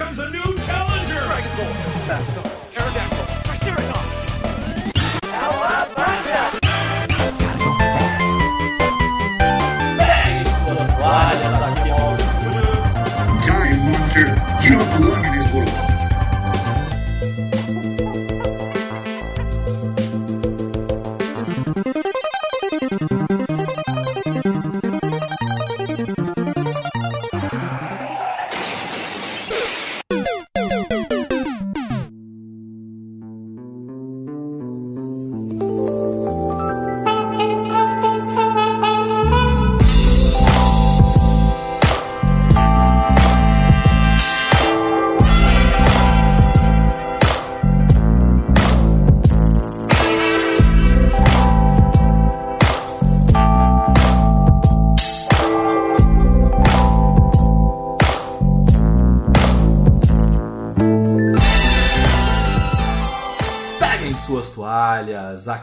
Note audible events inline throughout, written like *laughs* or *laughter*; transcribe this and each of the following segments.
comes a new challenger! Dragon Ball! Basco. Aerodactyl!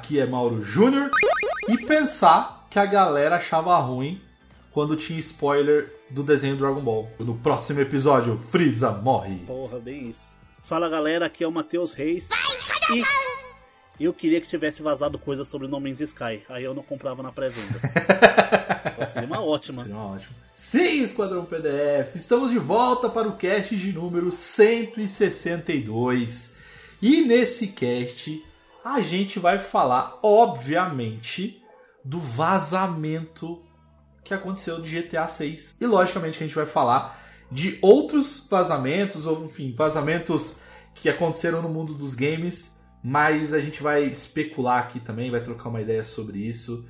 Aqui é Mauro Júnior. E pensar que a galera achava ruim quando tinha spoiler do desenho Dragon Ball. No próximo episódio, Freeza morre. Porra, bem isso. Fala galera, aqui é o Matheus Reis. E eu queria que tivesse vazado coisas sobre No Man's Sky. Aí eu não comprava na pré-venda. Seria uma ótima. Seria ótimo. Sim, Esquadrão PDF, estamos de volta para o cast de número 162. E nesse cast a gente vai falar, obviamente, do vazamento que aconteceu de GTA 6. E logicamente que a gente vai falar de outros vazamentos, ou enfim, vazamentos que aconteceram no mundo dos games, mas a gente vai especular aqui também, vai trocar uma ideia sobre isso.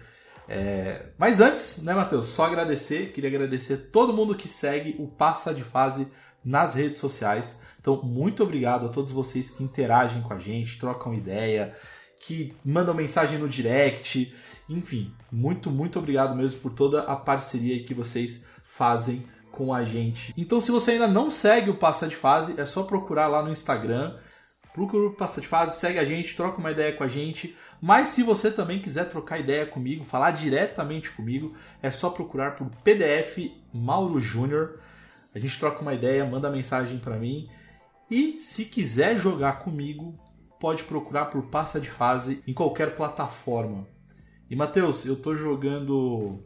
É, Mas antes, né, Matheus? Só agradecer, queria agradecer todo mundo que segue o Passa de Fase nas redes sociais. Então, muito obrigado a todos vocês que interagem com a gente, trocam ideia, que mandam mensagem no direct. Enfim, muito, muito obrigado mesmo por toda a parceria que vocês fazem com a gente. Então, se você ainda não segue o Passa de Fase, é só procurar lá no Instagram. Procura o Passa de Fase, segue a gente, troca uma ideia com a gente. Mas se você também quiser trocar ideia comigo, falar diretamente comigo, é só procurar por PDF Mauro Júnior. A gente troca uma ideia, manda mensagem para mim. E se quiser jogar comigo, pode procurar por Passa de Fase em qualquer plataforma. E Matheus, eu tô jogando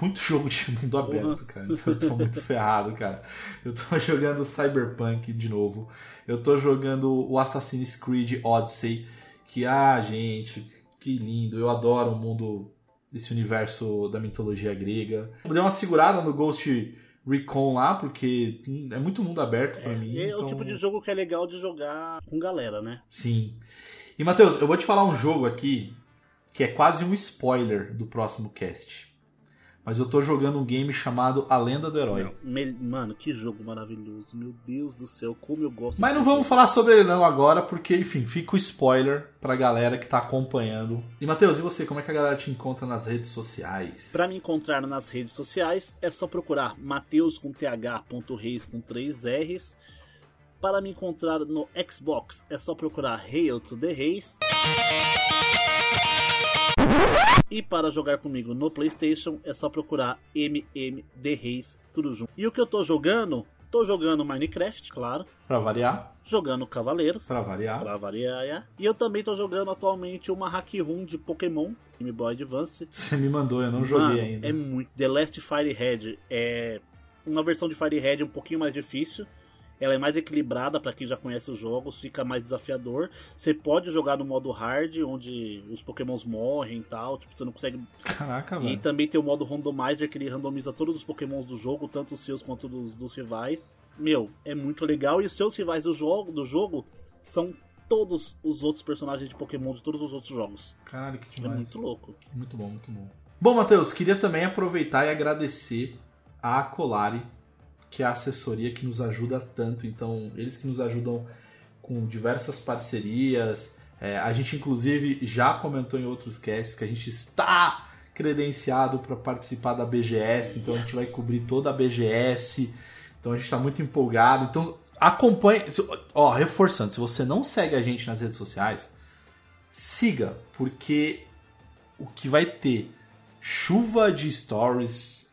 muito *laughs* jogo de mundo aberto, cara. Então eu tô muito ferrado, cara. Eu tô *laughs* jogando Cyberpunk de novo. Eu tô jogando o Assassin's Creed Odyssey. Que, ah, gente, que lindo. Eu adoro o mundo, esse universo da mitologia grega. Eu dei uma segurada no Ghost Recon lá, porque é muito mundo aberto pra mim. É, então... o tipo de jogo que é legal de jogar com galera, né? Sim. E, Matheus, eu vou te falar um jogo aqui que é quase um spoiler do próximo cast. Mas eu tô jogando um game chamado A Lenda do Herói. Mano, que jogo maravilhoso. Meu Deus do céu, como eu gosto Mas não vamos jogo. falar sobre ele não agora, porque, enfim, fica o spoiler pra galera que tá acompanhando. E, Matheus, e você? Como é que a galera te encontra nas redes sociais? Pra me encontrar nas redes sociais é só procurar Mateus com th.reis com 3 R's. Para me encontrar no Xbox é só procurar Hail to the Reis. E para jogar comigo no PlayStation é só procurar MMD Reis, tudo junto. E o que eu tô jogando? Tô jogando Minecraft, claro. Pra variar? Jogando Cavaleiros. Pra variar. Pra variar. é. E eu também tô jogando atualmente uma hack room de Pokémon Game Boy Advance. Você me mandou, eu não joguei Mano, ainda. É muito. The Last Firehead é uma versão de Firehead um pouquinho mais difícil. Ela é mais equilibrada para quem já conhece os jogos, fica mais desafiador. Você pode jogar no modo hard, onde os pokémons morrem e tal, tipo, você não consegue. Caraca, E velho. também tem o modo randomizer, que ele randomiza todos os pokémons do jogo, tanto os seus quanto dos, dos rivais. Meu, é muito legal. E os seus rivais do jogo, do jogo são todos os outros personagens de Pokémon de todos os outros jogos. Caralho, que É demais. muito louco. Muito bom, muito bom. Bom, Matheus, queria também aproveitar e agradecer a Acolari, que é a assessoria que nos ajuda tanto. Então, eles que nos ajudam com diversas parcerias. É, a gente, inclusive, já comentou em outros casts que a gente está credenciado para participar da BGS. Então, a gente vai cobrir toda a BGS. Então, a gente está muito empolgado. Então, acompanhe. Ó, reforçando, se você não segue a gente nas redes sociais, siga, porque o que vai ter chuva de stories,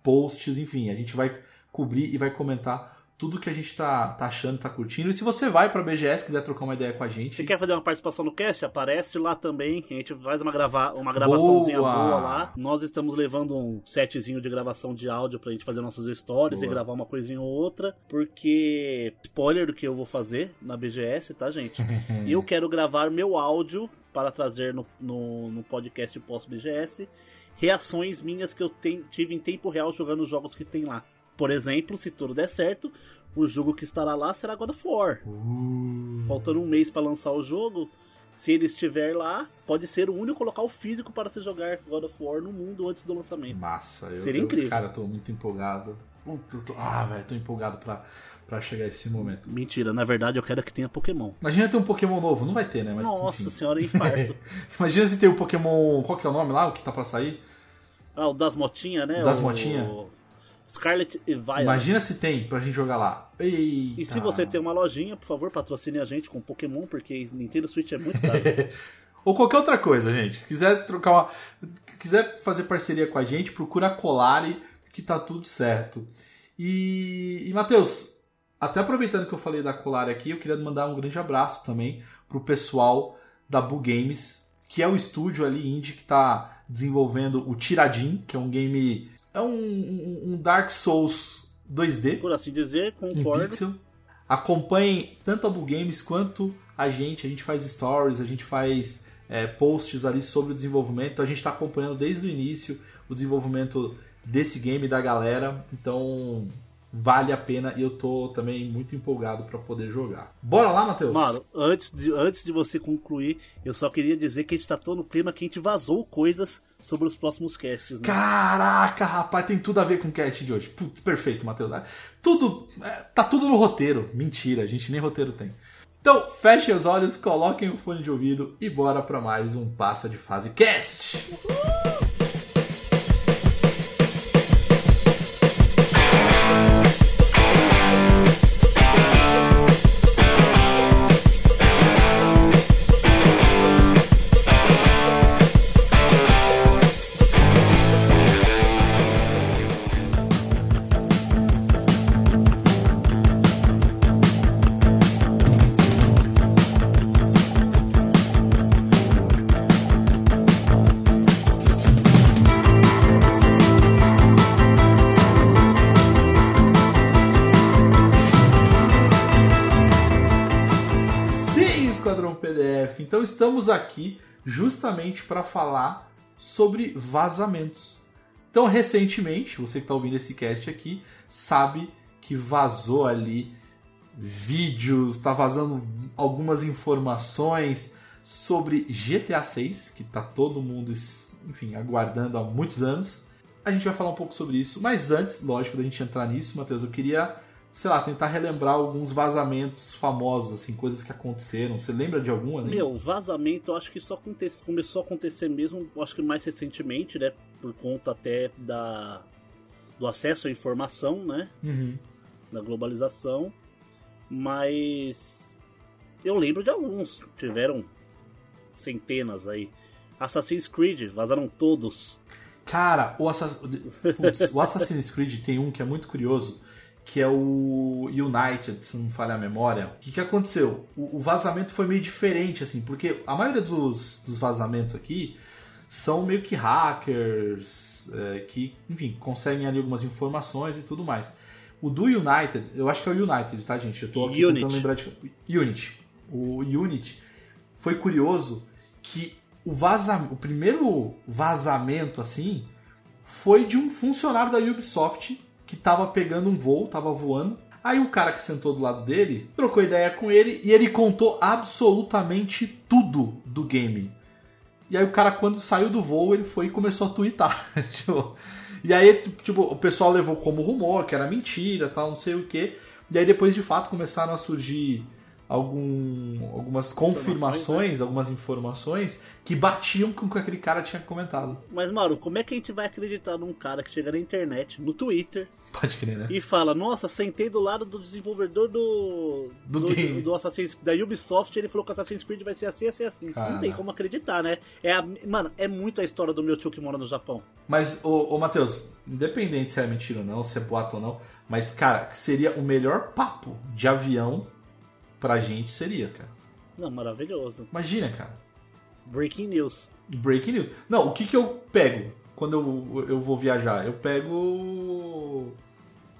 posts, enfim, a gente vai cobrir e vai comentar tudo que a gente tá, tá achando, tá curtindo. E se você vai pra BGS, quiser trocar uma ideia com a gente. Se quer fazer uma participação no cast, aparece lá também. A gente faz uma, grava uma gravaçãozinha boa. Boa. lá. Nós estamos levando um setzinho de gravação de áudio pra gente fazer nossas stories Boa. e gravar uma coisinha ou outra. Porque, spoiler do que eu vou fazer na BGS, tá, gente? e *laughs* eu quero gravar meu áudio para trazer no, no, no podcast pós-BGS reações minhas que eu ten- tive em tempo real jogando os jogos que tem lá. Por exemplo, se tudo der certo, o jogo que estará lá será God of War. Uh, Faltando um mês para lançar o jogo, se ele estiver lá, pode ser o único local físico para se jogar God of War no mundo antes do lançamento. massa. Eu, Seria eu- incrível. Cara, eu tô muito empolgado. Tô- ah, velho, tô empolgado pra, pra chegar esse momento. Mentira, na verdade eu quero que tenha Pokémon. Imagina ter um Pokémon novo. Não vai ter, né? Mas, Nossa enfim. senhora, infarto. *laughs* Imagina se tem o Pokémon. Qual que é o nome lá? O que tá pra sair? ah, o das motinhas, né? Das o... motinha? Scarlet e Violet. Imagina se tem pra gente jogar lá. Eita. E se você tem uma lojinha, por favor, patrocine a gente com Pokémon, porque Nintendo Switch é muito caro. *laughs* Ou qualquer outra coisa, gente. Quiser trocar uma. Quiser fazer parceria com a gente, procura a Colari, que tá tudo certo. E, e Matheus, até aproveitando que eu falei da Colari aqui, eu queria mandar um grande abraço também pro pessoal da Bu Games, que é o estúdio ali indie que tá desenvolvendo o Tiradin, que é um game. É um, um- um Dark Souls 2D Por assim dizer, em concordo. pixel. Acompanhem tanto a Bu Games quanto a gente. A gente faz stories, a gente faz é, posts ali sobre o desenvolvimento. A gente está acompanhando desde o início o desenvolvimento desse game da galera. Então vale a pena e eu tô também muito empolgado para poder jogar. Bora lá, Matheus? Mano, antes de, antes de você concluir, eu só queria dizer que a gente tá todo no clima que a gente vazou coisas sobre os próximos casts, né? Caraca, rapaz, tem tudo a ver com o cast de hoje. Putz, perfeito, Matheus. Tudo. é, tá tudo no roteiro. Mentira, a gente nem roteiro tem. Então, fechem os olhos, coloquem o fone de ouvido e bora pra mais um Passa de Fase Cast. Sim, estamos aqui justamente para falar sobre vazamentos. Então, recentemente, você que está ouvindo esse cast aqui, sabe que vazou ali vídeos, tá vazando algumas informações sobre GTA 6, que tá todo mundo, enfim, aguardando há muitos anos. A gente vai falar um pouco sobre isso, mas antes, lógico, da gente entrar nisso, Matheus, eu queria, sei lá, tentar relembrar alguns vazamentos famosos, assim, coisas que aconteceram. Você lembra de alguma? né? Meu, vazamento, eu acho que acontece, começou a acontecer mesmo, acho que mais recentemente, né? Por conta até da, do acesso à informação, né? Uhum. Da globalização. Mas eu lembro de alguns. Tiveram centenas aí. Assassin's Creed, vazaram todos. Cara, o, Assass... *laughs* Putz, o Assassin's Creed tem um que é muito curioso, que é o United, se não falha a memória. O que, que aconteceu? O, o vazamento foi meio diferente, assim, porque a maioria dos, dos vazamentos aqui são meio que hackers, é, que, enfim, conseguem ali algumas informações e tudo mais. O do United, eu acho que é o United, tá, gente? Eu tô aqui Unity. tentando lembrar de. Unity. O Unity foi curioso que o, vaza... o primeiro vazamento, assim, foi de um funcionário da Ubisoft que tava pegando um voo, tava voando. Aí o cara que sentou do lado dele trocou ideia com ele e ele contou absolutamente tudo do game. E aí o cara, quando saiu do voo, ele foi e começou a twittar. *laughs* Tipo, e aí, tipo, o pessoal levou como rumor, que era mentira, tal, não sei o que. E aí depois, de fato, começaram a surgir algum, algumas confirmações, algumas informações que batiam com o que aquele cara tinha comentado. Mas, Mauro, como é que a gente vai acreditar num cara que chega na internet, no Twitter, Pode crer, né? e fala, nossa, sentei do lado do desenvolvedor do. Do game. do Assassin's da Ubisoft, ele falou que Assassin's Creed vai ser assim, assim, assim. Não Cara. tem como acreditar, né? É a- mano, é muito a história do meu tio que mora no Japão. Mas, ô, ô Matheus, independente se é mentira ou não, se é boato ou não, mas, cara, que seria o melhor papo de avião pra gente seria, cara. Não, maravilhoso. Imagina, cara. Breaking news. Breaking news. Não, o que que eu pego quando eu, eu vou viajar? Eu pego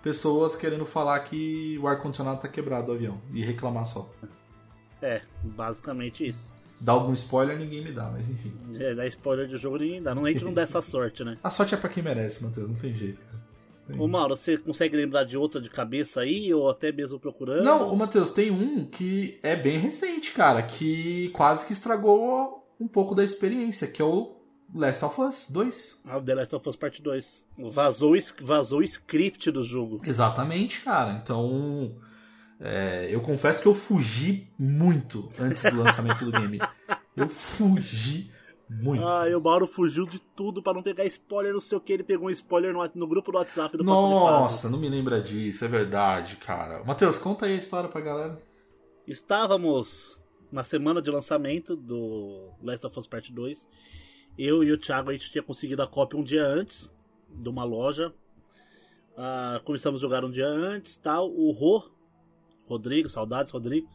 pessoas querendo falar que o ar-condicionado tá quebrado do avião e reclamar só. É, basicamente isso. Dá algum spoiler, ninguém me dá, mas enfim. É, dá spoiler de jogo ninguém dá. Não, a gente não dá essa *laughs* sorte, né? A sorte é pra quem merece, Matheus, não tem jeito, cara. Tem. Ô Mauro, você consegue lembrar de outra de cabeça aí, ou até mesmo procurando? Não, ô Matheus, tem um que é bem recente, cara, que quase que estragou um pouco da experiência, que é o Last of Us 2. Ah, o The Last of Us Part 2. Vazou, o vazou o script do jogo. Exatamente, cara. Então, é, eu confesso que eu fugi muito antes do lançamento do game. *laughs* Eu fugi muito. Ah, e o Mauro fugiu de tudo pra não pegar spoiler, não sei o que. Ele pegou um spoiler no, no grupo do WhatsApp do. Nossa, não me lembra disso, é verdade, cara. Matheus, conta aí a história pra galera. Estávamos na semana de lançamento do Last of Us Part 2. Eu e o Thiago a gente tinha conseguido a cópia um dia antes de uma loja. Ah, começamos a jogar um dia antes, tal. O Rô, Rodrigo, saudades Rodrigo,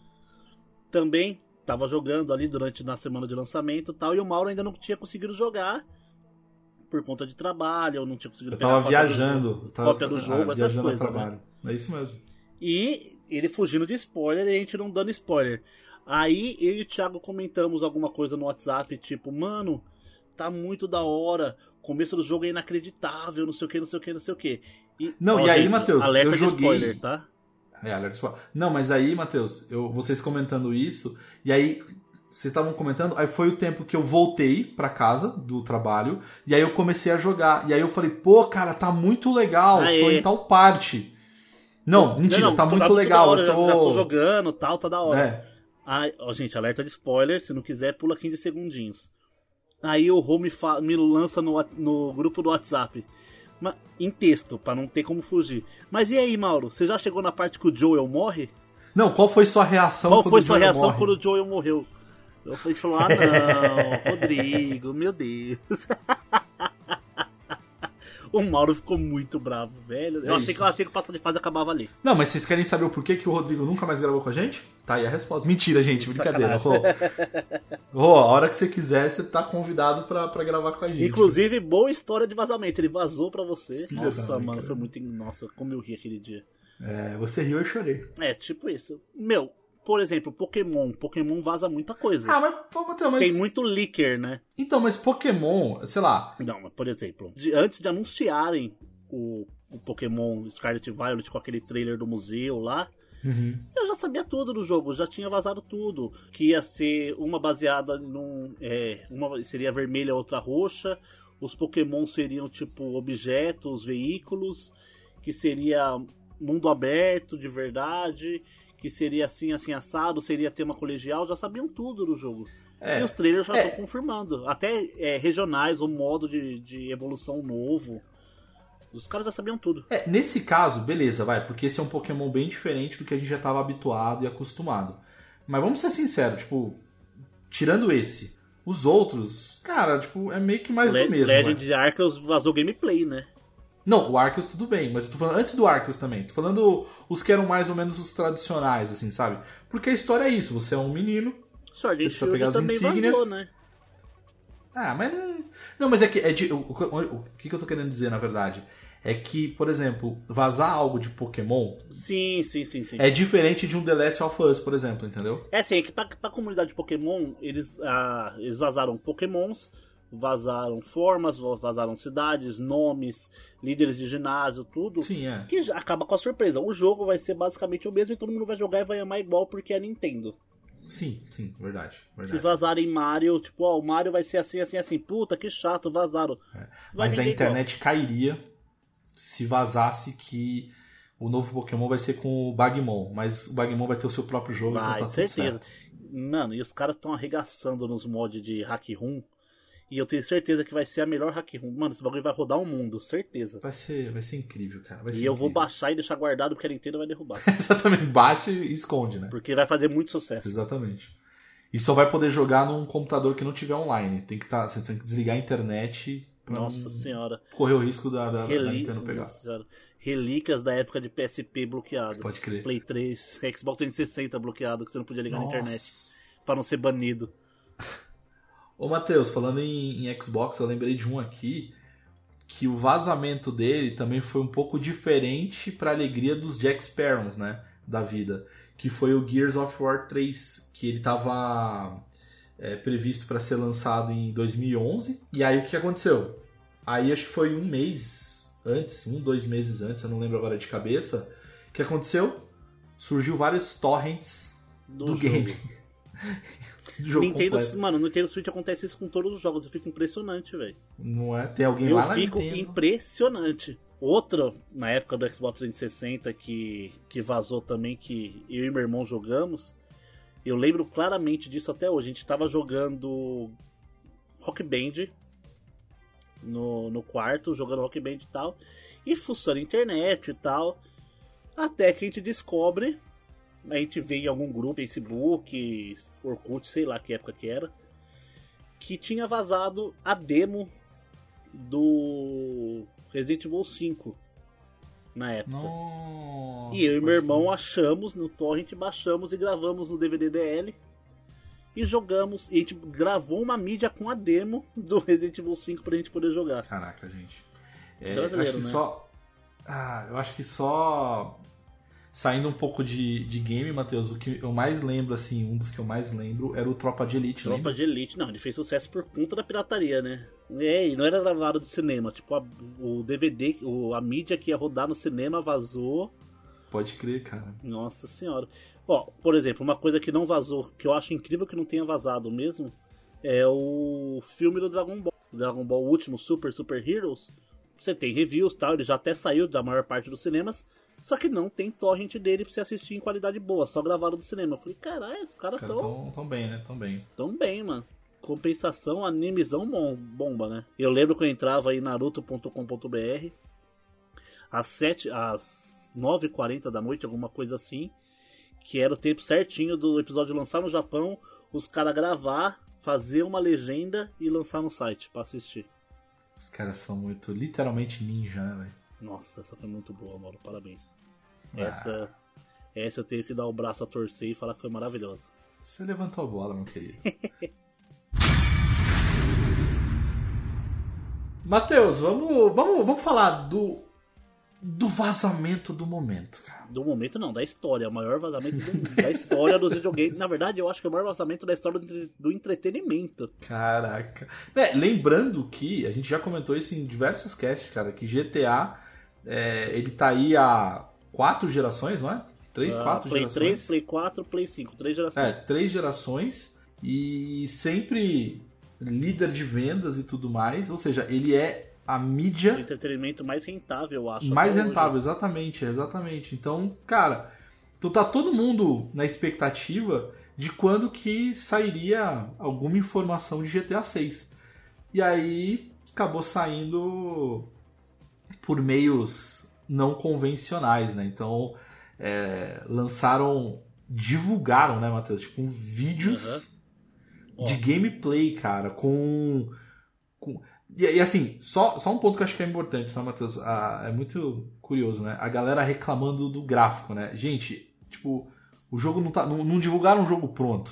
também estava jogando ali durante na semana de lançamento, tal. E o Mauro ainda não tinha conseguido jogar por conta de trabalho, eu não tinha conseguido Eu tava do viajando. jogo- eu tava, cópia do jogo, ah, essas coisas, né? É isso mesmo. E ele fugindo de spoiler e a gente não dando spoiler. Aí eu e o Thiago comentamos alguma coisa no WhatsApp, tipo, mano, tá muito da hora. O começo do jogo é inacreditável, não sei o que, não sei o que, não sei o que. Não, e aí, Matheus, eu joguei- spoiler, tá? É, alerta spoiler. Não, mas aí, Matheus, eu, vocês comentando isso, e aí vocês estavam comentando, aí foi o tempo que eu voltei pra casa do trabalho, e aí eu comecei a jogar. E aí eu falei, pô, cara, tá muito legal, Aê. tô em tal parte. Não, mentira, Não, não, tá muito da legal. hora, eu já- tô... Já tô jogando, tal, tá da hora. É. Aí, ó, gente, alerta de spoiler, se não quiser, pula 15 segundinhos. Aí o Rô me, me lança no, no grupo do WhatsApp. Em texto, pra não ter como fugir. Mas e aí, Mauro? Você já chegou na parte que o Joel morre? Não, qual foi sua reação Qual quando foi o sua Joel reação morre? quando o Joel morreu? Eu falei, *laughs* ah não, Rodrigo, meu Deus. *laughs* o Mauro ficou muito bravo, velho. Eu É achei que eu achei que o passo de fase acabava ali. Não, mas vocês querem saber o porquê que o Rodrigo nunca mais gravou com a gente? Tá aí a resposta. Mentira, gente, brincadeira. Rô. Rô, a hora que você quiser, você tá convidado pra, pra gravar com a gente. Inclusive, boa história de vazamento. Ele vazou pra você. Filha Nossa, mano, cara. foi muito. Nossa, como eu ri aquele dia. É, você riu e eu chorei. É, tipo isso. Meu, por exemplo, Pokémon. Pokémon vaza muita coisa. Ah, mas, pô, Matheus, mas... Tem muito leaker, né? Então, mas Pokémon, sei lá, Não, mas por exemplo, de- antes de anunciarem o, o Pokémon Scarlet Violet com aquele trailer do museu lá, eu já sabia tudo do jogo, já tinha vazado tudo. Que ia ser uma baseada num. É, uma seria vermelha, outra roxa. Os Pokémon seriam tipo objetos, veículos. Que seria mundo aberto de verdade. Que seria assim, assim, assado. Seria tema colegial. Já sabiam tudo do jogo. É. E os trailers já É. estão confirmando. Até é, regionais, o modo de, de evolução novo. Os caras já sabiam tudo. É, nesse caso, beleza, vai, porque esse é um Pokémon bem diferente do que a gente já estava habituado e acostumado. Mas vamos ser sinceros, tipo, tirando esse, os outros, cara, tipo, é meio que mais Le do mesmo. Legend de Arceus vazou gameplay, né? Não, o Arceus tudo bem, mas eu tô falando antes do Arceus também. Tô falando os que eram mais ou menos os tradicionais, assim, sabe? Porque a história é isso, você é um menino. And precisa pegar as também insígnias. vazou, né? Ah, mas não. Não, mas é que. É de, o, o- o que, que eu tô querendo dizer, na verdade? É que, por exemplo, vazar algo de Pokémon Sim, sim, sim, sim. é diferente de um The Last of Us, por exemplo, entendeu? É assim, é que pra, pra comunidade de Pokémon, eles, ah, eles vazaram Pokémons, vazaram formas, vazaram cidades, nomes, líderes de ginásio, tudo. Sim, é. Que acaba com a surpresa. O jogo vai ser basicamente o mesmo e todo mundo vai jogar e vai amar igual porque é Nintendo. Sim, sim, verdade. Se verdade. vazarem Mario, tipo, ó, o Mario vai ser assim, assim, assim. Puta, que chato, vazaram. Vai Mas a internet cairia se vazasse que o novo Pokémon vai ser com o Bagmon, mas o Bagmon vai ter o seu próprio jogo, Vai, então tá certeza. certo. Mano, e os caras estão arregaçando nos mods de hack room. E eu tenho certeza que vai ser a melhor hack room. Mano, esse bagulho vai rodar o mundo, certeza. Vai ser, vai ser incrível, cara. vai E ser eu vou incrível. baixar e deixar guardado porque a Nintendo vai derrubar. *laughs* Exatamente, baixa e esconde, né? Porque vai fazer muito sucesso. Exatamente. E só vai poder jogar num computador que não tiver online. Tem que tá, você tem que desligar a internet pra Nossa não senhora. correr o risco da, da, da. Nintendo pegar. Nossa senhora. Relíquias da época de PSP bloqueado. Pode crer. Play 3, Xbox 360 bloqueado, que você não podia ligar na Nossa. internet. Pra não ser banido. Ô Matheus, falando em, em Xbox, eu lembrei de um aqui que o vazamento dele também foi um pouco diferente pra alegria dos Jack Sparrows, né? Da vida. Que foi o Gears of War 3, que ele tava é, previsto para ser lançado em 2011. E aí o que aconteceu? Aí acho que foi um mês antes, um, dois meses antes, eu não lembro agora de cabeça. O que aconteceu? Surgiu vários torrents Do, do, game. *laughs* *laughs* jogo Nintendo, completo. mano, no Nintendo Switch acontece isso com todos os jogos. Eu fico impressionante, velho. Não é? Tem alguém Eu lá na fico Nintendo. impressionante. Outra, na época do Xbox 360, que, que vazou também, que eu e meu irmão jogamos. Eu lembro claramente disso até hoje. A gente tava jogando Rock Band no, no quarto, jogando Rock Band e tal. E funciona a internet e tal. Até que a gente descobre. A gente vê em algum grupo, Facebook, Orkut, sei lá que época que era. Que tinha vazado a demo do Resident Evil 5 na época. Nossa, E eu e meu irmão achamos no torrent, baixamos e gravamos no DVD DL. E jogamos. E a gente gravou uma mídia com a demo do Resident Evil 5 pra gente poder jogar. Caraca, gente. É, eu Brasileiro, acho que né? só. Ah, eu acho que só. Saindo um pouco de, de game, Matheus, o que eu mais lembro, assim, um dos que eu mais lembro era o Tropa de Elite, Tropa lembra? de Elite, não, ele fez sucesso por conta da pirataria, né? É, e não era gravado de cinema. Tipo, a- o DVD, o, a mídia que ia rodar no cinema vazou. Pode crer, cara. Nossa senhora. Ó, por exemplo, uma coisa que não vazou, que eu acho incrível que não tenha vazado mesmo, é o filme do Dragon Ball. Dragon Ball Último Super Super Heroes. Você tem reviews tal, ele já até saiu da maior parte dos cinemas, só que não tem torrent dele pra você assistir em qualidade boa, só gravaram do cinema. Eu falei, caralho, os caras Cara, tão, tão, tão bem, né? Tão bem. tão bem, mano. Compensação, animezão bom- bomba, né? Eu lembro que eu entrava em naruto.com.br às 7, às 9h40 da noite, alguma coisa assim, que era o tempo certinho do episódio lançar no Japão, os caras gravar, fazer uma legenda e lançar no site pra assistir. Os caras são muito, literalmente ninja, né, velho? Nossa, essa foi muito boa, Mauro. Parabéns. Ah. Essa, essa eu tenho que dar o braço a torcer e falar que foi maravilhosa. Você levantou a bola, meu querido. *laughs* Matheus, vamos, vamos, vamos falar do, do vazamento do momento, cara. Do momento não, da história. O maior vazamento do- da história dos videogames. Na verdade, eu acho que é o maior vazamento da história do, do entretenimento. Caraca. É, lembrando que, a gente já comentou isso em diversos casts, cara, que GTA, é, ele tá aí há quatro gerações, não é? Três, Ah, quatro Play gerações. 3, Play 4, Play 5. Três É, gerações. três gerações e sempre líder de vendas e tudo mais. Ou seja, ele é a O mídia entretenimento mais rentável, eu acho. mais até hoje. rentável, exatamente, exatamente. Então, cara, tu tá todo mundo na expectativa de quando que sairia alguma informação de GTA 6. E aí acabou saindo por meios não convencionais, né? Então, é, lançaram, divulgaram, né, Matheus? Tipo, vídeos. Ó. de gameplay, cara, com. com... E, e assim, só, só um ponto que eu acho que é importante, tá, Matheus? Ah, é muito curioso, né? A galera reclamando do gráfico, né? Gente, tipo, o jogo não tá. Não, não divulgaram o jogo pronto.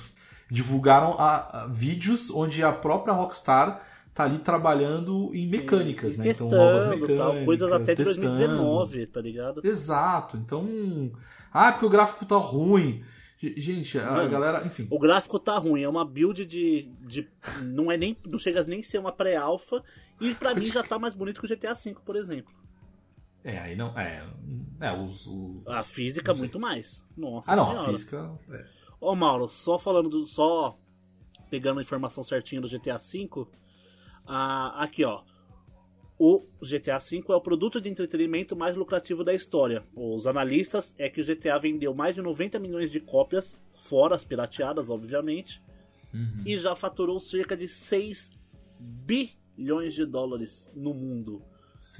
Divulgaram a, a vídeos onde a própria Rockstar tá ali trabalhando em mecânicas, E né? Então, novas testando, mecânicas. tal, coisas até de testando. 2019, tá ligado? Exato. Então. Ah, porque o gráfico tá ruim. Gente, a Mano, galera. Enfim. O gráfico tá ruim, é uma build de. de não é nem. Não chega a nem ser uma pré-alpha. E pra mim já tá mais bonito que o GTA V, por exemplo. É, aí não. É, é os. o- A física, muito mais. Nossa Ah, não, senhora. a física. é. Ô Mauro, só falando do. Só pegando a informação certinha do GTA V. Ah, aqui, ó. o GTA V é o produto de entretenimento mais lucrativo da história. Os analistas é que o GTA vendeu mais de 90 milhões de cópias, fora as pirateadas, obviamente, Uhum. e já faturou cerca de 6 bilhões de dólares no mundo.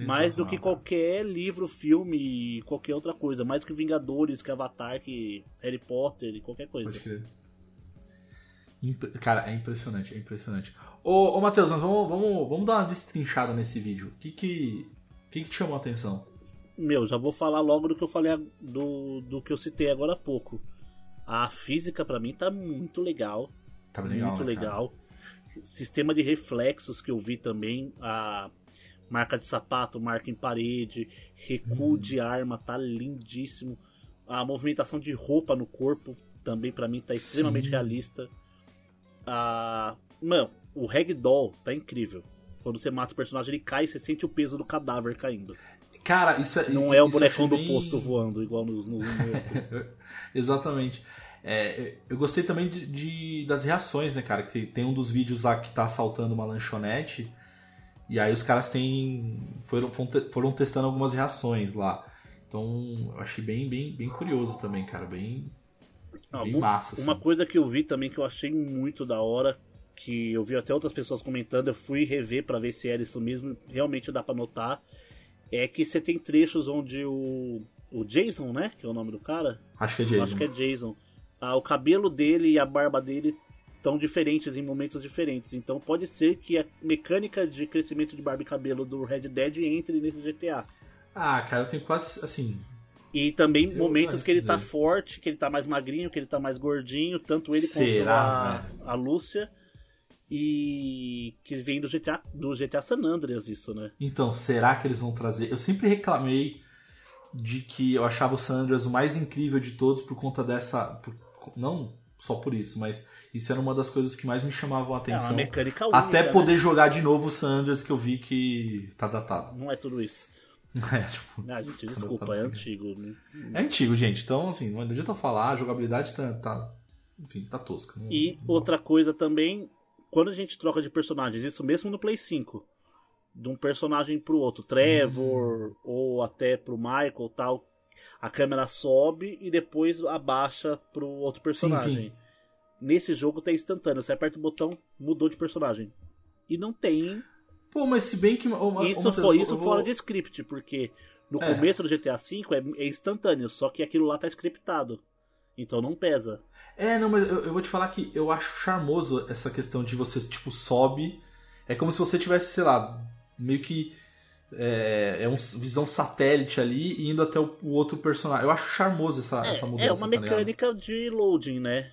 Mais do que Sensacional, qualquer livro, filme e qualquer outra coisa. Mais que Vingadores, que Avatar, que Harry Potter e qualquer coisa. Pode crer. Cara, é impressionante, é impressionante. Ô, ô Matheus, nós vamos, vamos, vamos dar uma destrinchada nesse vídeo. O que que, que que te chamou a atenção? Meu, já vou falar logo do que eu falei do, do que eu citei agora há pouco. A física pra mim tá muito legal. Tá legal, muito né, legal. Sistema de reflexos que eu vi também. A marca de sapato, marca em parede, recuo Uhum. de arma, tá lindíssimo. A movimentação de roupa no corpo também pra mim tá extremamente Sim. realista. A... Mano, o ragdoll tá incrível. Quando você mata o personagem, ele cai e você sente o peso do cadáver caindo. Cara, isso é. Não é o bonecão do posto voando, igual no, no, *laughs* no. Exatamente. É, eu gostei também de, de- das reações, né, cara? Que tem um dos vídeos lá que tá assaltando uma lanchonete. E aí os caras têm. Foram, foram te- foram testando algumas reações lá. Então eu achei bem, bem, bem curioso também, cara. Bem, Ah, bem massa. assim. Uma coisa que eu vi também que eu achei muito da hora, que eu vi até outras pessoas comentando, eu fui rever pra ver se era isso mesmo, realmente dá pra notar, é que você tem trechos onde o, o Jason, né, que é o nome do cara, Acho que é Jason. acho que é Jason, ah, o cabelo dele e a barba dele estão diferentes em momentos diferentes, então pode ser que a mecânica de crescimento de barba e cabelo do Red Dead entre nesse GTA. Ah, cara, eu tenho quase. Assim. E também Eu momentos que ele tá forte, que ele tá mais magrinho, que ele tá mais gordinho, tanto ele Será, quanto a, a Lúcia. E que vem do GTA, do GTA San Andreas isso, né? Então, será que eles vão trazer? Eu sempre reclamei de que eu achava o Sanders o mais incrível de todos por conta dessa. por- não só por isso, mas isso era uma das coisas que mais me chamavam a É atenção. uma mecânica única, Até né? poder jogar de novo o Sanders que eu vi que tá datado. Não é tudo isso. *laughs* É, tipo, Ah, gente, Tá desculpa, datado. é antigo. né? é antigo, gente. Então, assim, não adianta falar, a jogabilidade tá. tá- enfim, tá tosca. Não- E não- outra coisa também, quando a gente troca de personagens, isso mesmo no Play 5, de um personagem pro outro, Trevor, ou até pro Michael tal, a câmera sobe e depois abaixa pro outro personagem. sim. Nesse jogo tá instantâneo, você aperta o botão, mudou de personagem. E não tem. Pô, mas se bem que. ô, Isso, Matheus, foi, eu isso fora de script, porque no É. começo do GTA V é, é instantâneo, só que aquilo lá tá scriptado. Então não pesa. É, não, mas eu, eu vou te falar que eu acho charmoso essa questão de você, tipo, sobe. É como se você tivesse, sei lá, meio que. É, é um visão satélite ali e indo até o, o outro personagem. Eu acho charmoso essa, essa É, mudança. é uma tá mecânica de loading, né?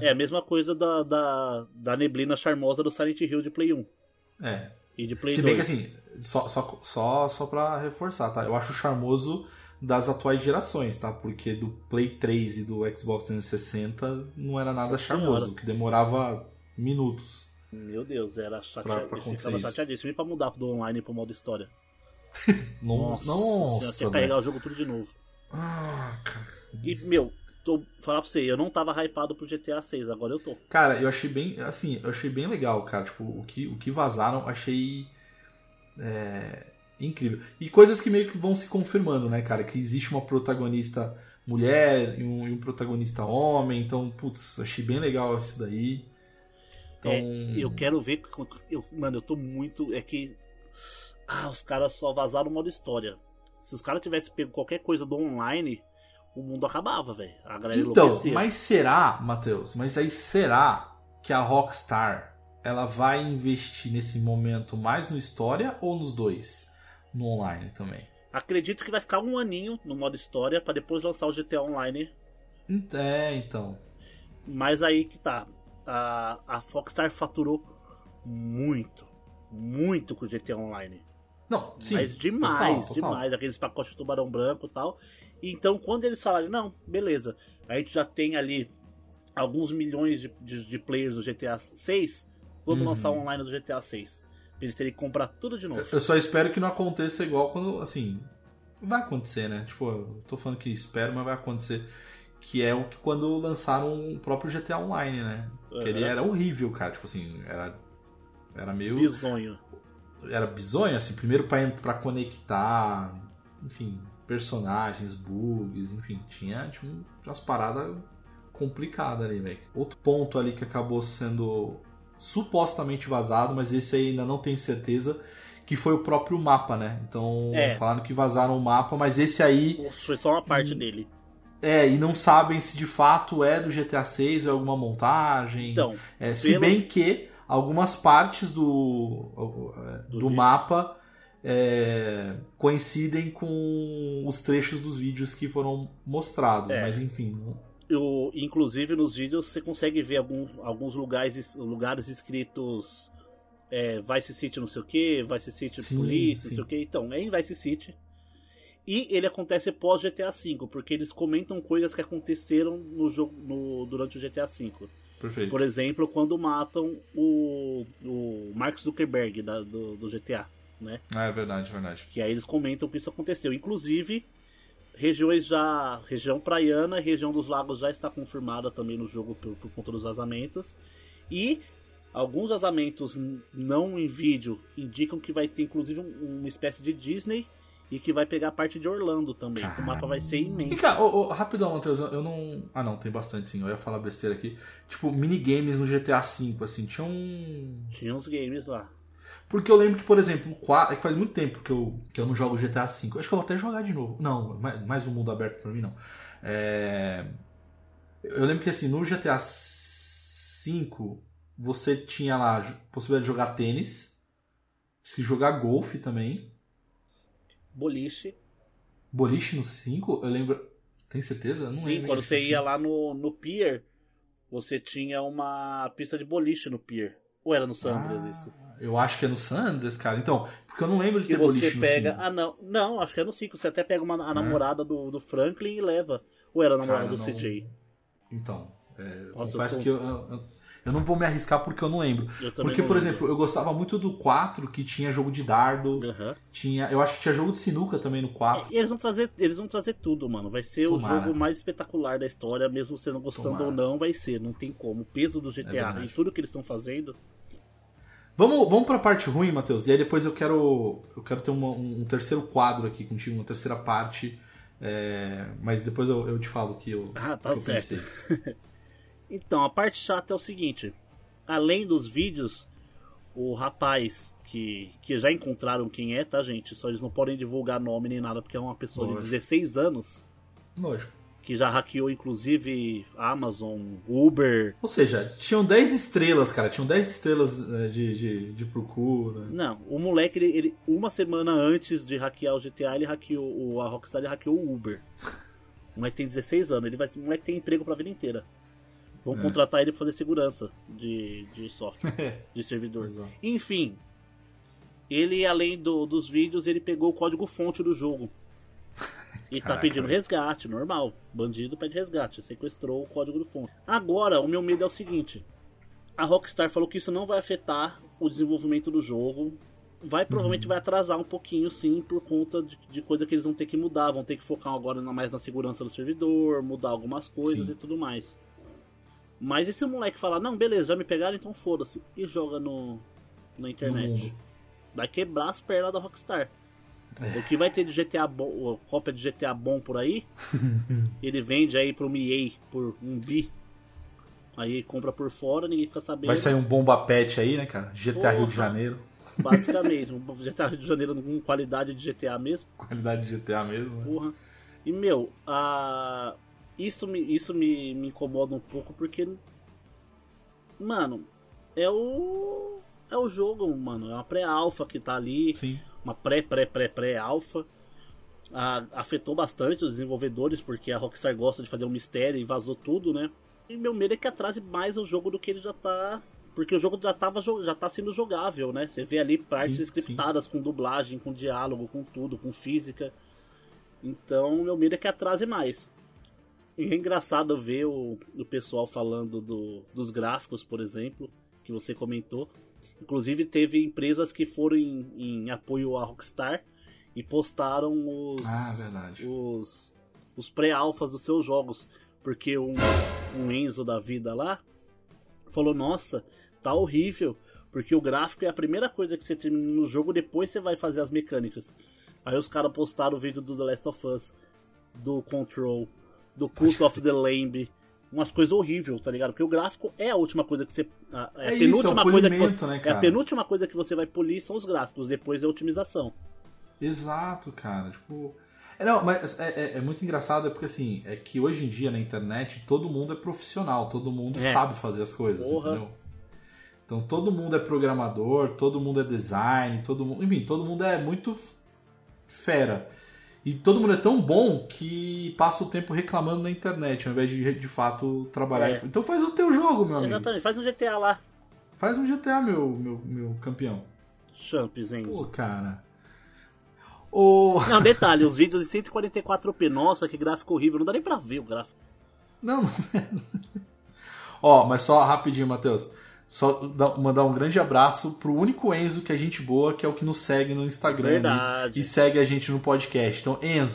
É, É a mesma coisa da, da, da neblina charmosa do Silent Hill de Play 1 é. e de Play Se 2. bem que assim, só, só, só, só pra reforçar, tá? Eu acho charmoso das atuais gerações, tá? Porque do Play 3 e do Xbox 360 não era nada Nossa charmoso, Senhora. que demorava minutos. Meu Deus, era Pra- chateado. pra acontecer ficava chateadíssimo. E pra mudar do online pro modo história? *laughs* Nossa, Senhora, nossa, quer carregar o jogo tudo de novo. Ah, cara. E, meu, tô falar pra você, eu não tava hypado pro GTA 6, agora eu tô. Cara, eu achei bem, assim, eu achei bem legal, cara. Tipo, o que, o que vazaram, achei é, incrível. E coisas que meio que vão se confirmando, né, cara? Que existe uma protagonista mulher e um, e um protagonista homem. Então, putz, achei bem legal isso daí. Então, É, eu quero ver. eu- mano, eu tô muito. É que. Ah, os caras só vazaram o modo história. Se os caras tivessem pego qualquer coisa do online, o mundo acabava, velho. A galera Então, enlouquecia. mas será, Matheus? Mas aí será que a Rockstar ela vai investir nesse momento mais no história ou nos dois? No online também? Acredito que vai ficar um aninho no modo história pra depois lançar o GTA Online. É, então. Mas aí que tá. A, a Foxstar faturou muito, muito com o GTA Online. Não, sim. Mas demais, total, total. demais. Aqueles pacotes de tubarão branco e tal. Então, quando eles falaram, não, beleza, a gente já tem ali alguns milhões de, de, de players do GTA 6, vamos Uhum. lançar o online do GTA 6. Eles terem que comprar tudo de novo. Eu só espero que não aconteça igual quando, assim, vai acontecer, né? Tipo, eu tô falando que espero, mas vai acontecer. Que é o que quando lançaram o próprio GTA Online, né? Que ele Uhum. era horrível, cara. Tipo assim, era, era meio. Bisonho. era bizonho, assim, primeiro pra, pra conectar, enfim, personagens, bugs, enfim, tinha, tinha um- umas paradas complicadas ali, velho. Outro ponto ali que acabou sendo supostamente vazado, mas esse aí ainda não tem certeza, que foi o próprio mapa, né? Então, É. falaram que vazaram o mapa, mas esse aí Foi só uma parte dele. é, e não sabem se de fato é do GTA 6 ou é alguma montagem. Então, É, se pelo- bem que algumas partes do, do, Do vídeo. mapa é, coincidem com os trechos dos vídeos que foram mostrados, É. mas enfim. não- eu, inclusive nos vídeos você consegue ver algum, alguns lugares, lugares escritos é, Vice City não sei o que, Vice City Sim, Police, sim. não sei o que. Então, é em Vice City. E ele acontece pós GTA V, porque eles comentam coisas que aconteceram no jogo no, durante o GTA V. Perfeito. Por exemplo, quando matam o, o Mark Zuckerberg da- do, do GTA, né? Ah, é verdade, é verdade. Que aí eles comentam que isso aconteceu. Inclusive, regiões já. Região praiana e região dos lagos já está confirmada também no jogo por, por conta dos vazamentos. E alguns vazamentos não em vídeo indicam que vai ter inclusive um- uma espécie de Disney e que vai pegar a parte de Orlando também. que O mapa vai ser E imenso. ô, ô, rapidão, Matheus, eu eu não. Ah, não, tem bastante sim. Eu ia falar besteira aqui. Tipo, minigames no GTA V, assim, tinha um. Tinha uns games lá. Porque eu lembro que, por exemplo, o 4, é que faz muito tempo que eu, que eu não jogo GTA V. Eu acho que eu vou até jogar de novo. Não, mais, mais um mundo aberto pra mim não. É, Eu lembro que assim, no GTA V você tinha lá a possibilidade de jogar tênis, se jogar golfe também, Boliche. boliche no 5, eu lembro. Tem certeza? Não Sim, lembro. quando você que ia lá no, no pier, você tinha uma pista de boliche no pier. Ou era no Sandras Ah, isso? Eu acho que é no San Andreas, cara. Então, porque eu não lembro de Que ter você boliche pega. Ah, não. Não, acho que é no 5. Você até pega uma, a É. namorada do, do Franklin e leva. Ou era a namorada Cara, do não- CJ? Então, é, Nossa, confesso eu tô- que eu, eu, eu não vou me arriscar porque eu não lembro. Eu Porque, por lembro. exemplo, eu gostava muito do 4, que tinha jogo de dardo, Aham. tinha, eu acho que tinha jogo de sinuca também no 4. E Eles vão, trazer, eles vão trazer tudo, mano. Vai ser Tomara. o jogo mais espetacular da história, mesmo você não gostando Tomara. ou não, vai ser. Não tem como. O peso do GTA verdade. e tudo que eles estão fazendo. Vamos, vamos pra parte ruim, Matheus, e aí depois eu quero eu quero ter uma- um, um terceiro quadro aqui contigo, uma terceira parte, é, mas depois eu, eu te falo que eu, Ah, tá que eu certo. *laughs* Então, a parte chata é o seguinte: além dos vídeos, o rapaz que, que já encontraram quem é, tá, gente? Só eles não podem divulgar nome nem nada, porque é uma pessoa Lógico. de 16 anos Lógico. que já hackeou, inclusive, Amazon, Uber. Ou seja, tinham 10 estrelas, cara, tinham 10 estrelas é, de, de, de procura. Não, o moleque, ele, ele- uma semana antes de hackear o GTA, ele hackeou, o, a Rockstar ele hackeou o Uber. O moleque tem 16 anos, ele vai, o moleque tem emprego pra vida inteira. Vão É. contratar ele pra fazer segurança de, de software, *laughs* de servidor. Exato. Enfim, ele, além do- dos vídeos, ele pegou o código-fonte do jogo. E tá Caraca, pedindo velho. resgate, normal. Bandido pede resgate, sequestrou o código-fonte. Agora, o meu medo é o seguinte: a Rockstar falou que isso não vai afetar o desenvolvimento do jogo. Vai Uhum. provavelmente vai atrasar um pouquinho, sim, por conta de, de coisa que eles vão ter que mudar. Vão ter que focar agora mais na segurança do servidor, mudar algumas coisas Sim. e tudo mais. Mas e se o moleque falar, não, beleza, já me pegaram, então foda-se, e joga no, na internet? Vai quebrar as pernas da Rockstar. O que vai ter de GTA bom, cópia de GTA bom por aí, *laughs* ele vende aí pro EA por um bi. Aí compra por fora, ninguém fica sabendo. Vai sair um bomba pet aí, né, cara? GTA Rio de Porra. Janeiro. Basicamente, *laughs* um GTA Rio de Janeiro com qualidade de GTA mesmo. Qualidade de GTA mesmo, né? Porra. E meu, a... isso, me, isso me, me incomoda um pouco porque. Mano, é o. É o jogo, mano. É uma pré-alfa que tá ali. Sim. Uma pré-pré-pré-pré-alfa. Afetou bastante os desenvolvedores porque a Rockstar gosta de fazer um mistério e vazou tudo, né? E meu medo é que atrase mais o jogo do que ele já tá. Porque o jogo já, tava, já tá sendo jogável, né? Você vê ali partes Sim, scriptadas com dublagem, com diálogo, com tudo, com física. Então, meu medo é que atrase mais. E é engraçado ver o, o pessoal falando do- dos gráficos, por exemplo, que você comentou. Inclusive, teve empresas que foram em, em apoio à Rockstar e postaram os, Ah, os, os pré-alfas dos seus jogos. Porque um, um Enzo da vida lá falou: Nossa, tá horrível. Porque o gráfico é a primeira coisa que você termina no jogo, depois você vai fazer as mecânicas. Aí os caras postaram o vídeo do The Last of Us, do Control, do Cult of the Lamb. Umas coisas horríveis, tá ligado? Porque o gráfico é a última coisa que você. A, é a É penúltima isso, é coisa que, né, É a penúltima coisa que você vai polir são os gráficos, depois é a otimização. Exato, cara. Tipo. É, não, mas é, é- é muito engraçado, é porque assim, é que hoje em dia na internet todo mundo é profissional, todo mundo É. sabe fazer as coisas, Porra. entendeu? Então todo mundo é programador, todo mundo é design, todo mundo. Enfim, todo mundo é muito fera. E todo mundo é tão bom que passa o tempo reclamando na internet, ao invés de de fato trabalhar. É. Então faz o teu jogo, meu amigo. Exatamente, faz um GTA lá. Faz um GTA, meu, meu, meu campeão. Champs, Enzo. Pô, cara. O... *laughs* Não, detalhe, os vídeos em 144p, nossa, que gráfico horrível, não dá nem pra ver o gráfico. Não, não. *laughs* Ó, mas só rapidinho, Matheus. Só dar- mandar um grande abraço pro único Enzo que é gente boa, que é o que nos segue no Instagram. Verdade. E segue a gente no podcast. Então, Enzo.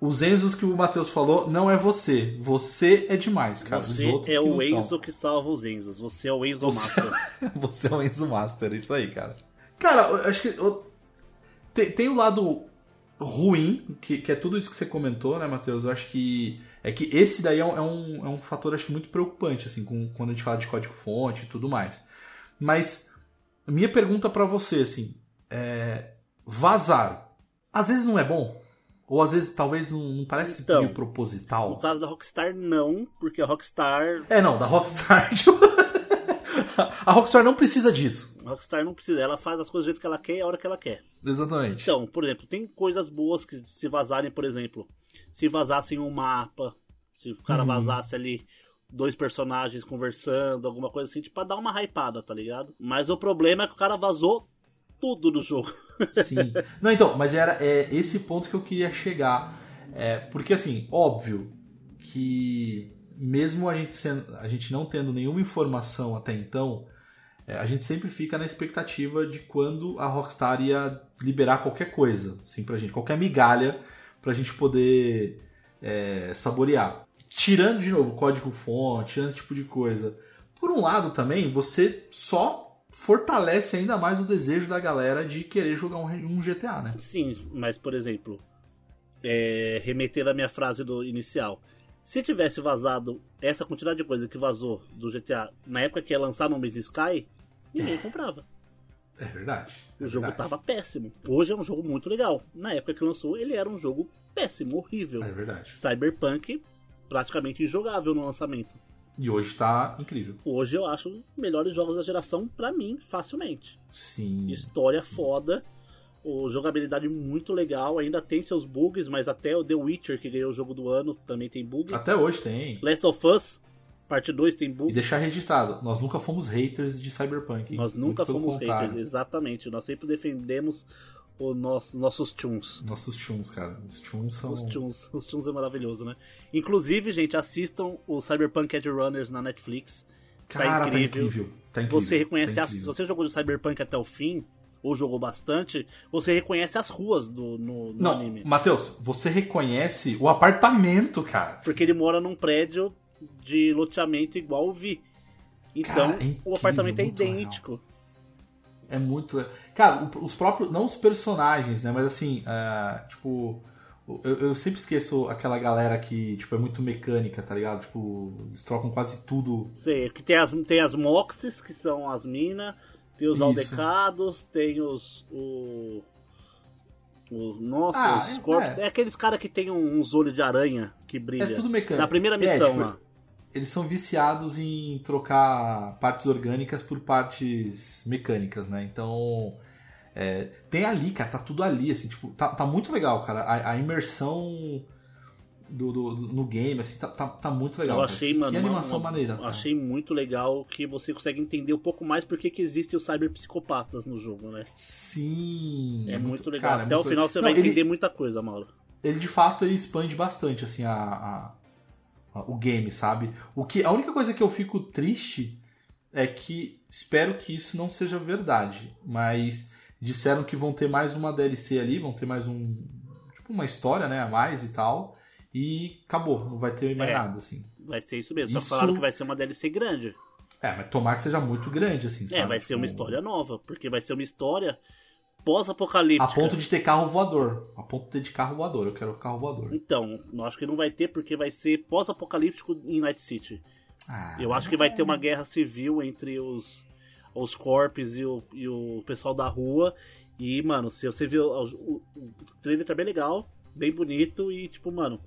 Os Enzos que o Matheus falou não é você. Você é demais, cara. Os Você outros é o Enzo são. que salva os Enzos, você é o Enzo Você- Master. *laughs* Você é o Enzo Master, é isso aí, cara. Cara, eu acho que. eu- Tem, tem o lado ruim, que, que é tudo isso que você comentou, né, Matheus? Eu acho que. É que esse daí é um, é um, é um fator, acho que, muito preocupante, assim, com, quando a gente fala de código-fonte e tudo mais. Mas, minha pergunta pra você, assim, é. Vazar. Às vezes não é bom? Ou às vezes talvez não, não parece Então, meio proposital? No caso da Rockstar, não, porque a Rockstar. É, não, da Rockstar. *laughs* tipo, a Rockstar não precisa disso. A Rockstar não precisa, ela faz as coisas do jeito que ela quer e a hora que ela quer. Exatamente. Então, por exemplo, tem coisas boas que se vazarem, por exemplo, se vazassem um mapa, se o Uhum. cara vazasse ali dois personagens conversando, alguma coisa assim, tipo, pra dar uma hypada, tá ligado? Mas o problema é que o cara vazou tudo do jogo. *laughs* Sim. Não, então, mas era é, esse ponto que eu queria chegar. É, porque, assim, óbvio que mesmo a gente, sendo, a gente não tendo nenhuma informação até então, a gente sempre fica na expectativa de quando a Rockstar ia liberar qualquer coisa, assim, pra gente, qualquer migalha pra gente poder é, saborear. Tirando, de novo, código-fonte, esse tipo de coisa. Por um lado também, você só fortalece ainda mais o desejo da galera de querer jogar um, um GTA, né? Sim, mas, por exemplo, é, remeter à minha frase do inicial. Se tivesse vazado essa quantidade de coisa que vazou do GTA na época que ia lançar no Man's Sky, ninguém comprava. É verdade. é O jogo verdade. tava péssimo. Hoje é um jogo muito legal. Na época que lançou, ele era um jogo péssimo, horrível. É verdade. Cyberpunk praticamente injogável no lançamento. E hoje tá incrível. Hoje eu acho melhores jogos da geração pra mim, facilmente. Sim. História foda, o jogabilidade muito legal, ainda tem seus bugs, mas até o The Witcher que ganhou o jogo do ano também tem bug. Até hoje tem. Last of Us parte 2 tem E bug. deixar registrado, nós nunca fomos haters de Cyberpunk. Nós nunca fomos contrário. haters, exatamente. Nós sempre defendemos os nossos, nossos tunes. Nossos tunes, cara. Os tunes são. Os tunes, os tunes é maravilhoso, né? Inclusive, gente, assistam o Cyberpunk Edge Runners na Netflix. Cara, tá tá incrível. incrível. Tá incrível. Você reconhece tá as, se incrível. você jogou de Cyberpunk até o fim, ou jogou bastante, você reconhece as ruas do no, no Não, anime. Matheus, você reconhece o apartamento, cara. Porque ele mora num prédio de loteamento igual o Vi. Então, Cara, é o incrível, apartamento é idêntico. É muito. Cara, o- os próprios. Não os personagens, né? Mas assim, ah, tipo. Eu, eu sempre esqueço aquela galera que, tipo, é muito mecânica, tá ligado? Tipo, eles trocam quase tudo. Sei, que tem as, tem as Moxes, que são as minas, tem os Isso. Aldecados, tem os. O, o- nossa, Ah, os é, corpos. é. É. aqueles caras que tem uns olhos de aranha que brilha. É tudo mecânico. Na primeira É, missão tipo, lá. Eles são viciados em trocar partes orgânicas por partes mecânicas, né? Então. é, tem ali, cara, tá tudo ali, assim, tipo, tá, tá muito legal, cara. A, a imersão do, do- do- no game, assim, tá, tá, tá muito legal. Eu cara. achei, que, mano. que animação uma- maneira. cara. Achei muito legal que você consegue entender um pouco mais porque que existem os cyberpsicopatas no jogo, né? Sim. É, muito legal. cara, é Até muito o final legal. você Não, vai ele- entender muita coisa, Mauro. ele de fato ele expande bastante assim a- a- o game, sabe? O que a única coisa que eu fico triste é que espero que isso não seja verdade, mas disseram que vão ter mais uma DLC ali, vão ter mais um tipo uma história, né, a mais e tal, e acabou, não vai ter mais É. nada assim. Vai ser isso mesmo. Isso- Só falaram que vai ser uma DLC grande. É, mas tomar que seja muito grande, assim, É, sabe? vai ser uma Tipo, história nova, porque vai ser uma história A pós-apocalíptica. ponto de ter carro voador. A ponto de ter de carro voador. Eu quero carro voador. Então, eu acho que não vai ter porque vai ser pós-apocalíptico em Night City. Ah, Eu acho que vai ter uma guerra civil entre os, os corpos e o, e o pessoal da rua. E, mano, se você viu. O, o, o trailer tá bem legal, bem bonito. E, tipo, mano,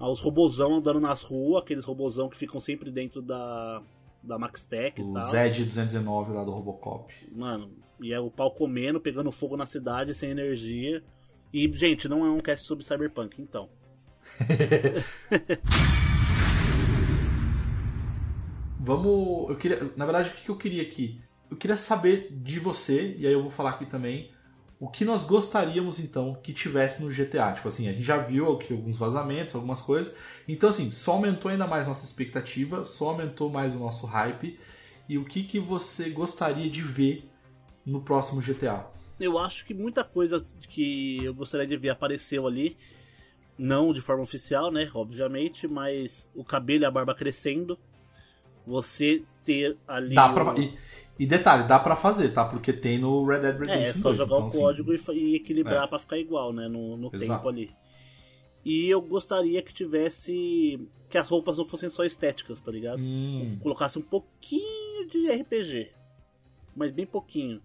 os robozão andando nas ruas, aqueles robozão que ficam sempre dentro da, da Max Tech e o tal. Zed219 lá do Robocop. Mano, e é o pau comendo, pegando fogo na cidade, sem energia. E, gente, não é um cast sobre Cyberpunk, então. *laughs* Vamos. Eu queria. Na verdade, o que eu queria aqui? Eu queria saber de você, e aí eu vou falar aqui também, o que nós gostaríamos então que tivesse no GTA. Tipo assim, a gente já viu aqui alguns vazamentos, algumas coisas. Então, assim, só aumentou ainda mais nossa expectativa, só aumentou mais o nosso hype. E o que, que você gostaria de ver no próximo GTA? Eu acho que muita coisa que eu gostaria de ver apareceu ali. Não de forma oficial, né? Obviamente, mas o cabelo e a barba crescendo. Você ter ali. Dá o- pra, e, e detalhe, dá pra fazer, tá? Porque tem no Red Dead Redemption É, é só 2, jogar então, o assim, código e fa- e, equilibrar É. pra ficar igual, né? No, no tempo ali. E eu gostaria que tivesse. Que as roupas não fossem só estéticas, tá ligado? Hum, Colocasse um pouquinho de RPG. Mas bem pouquinho.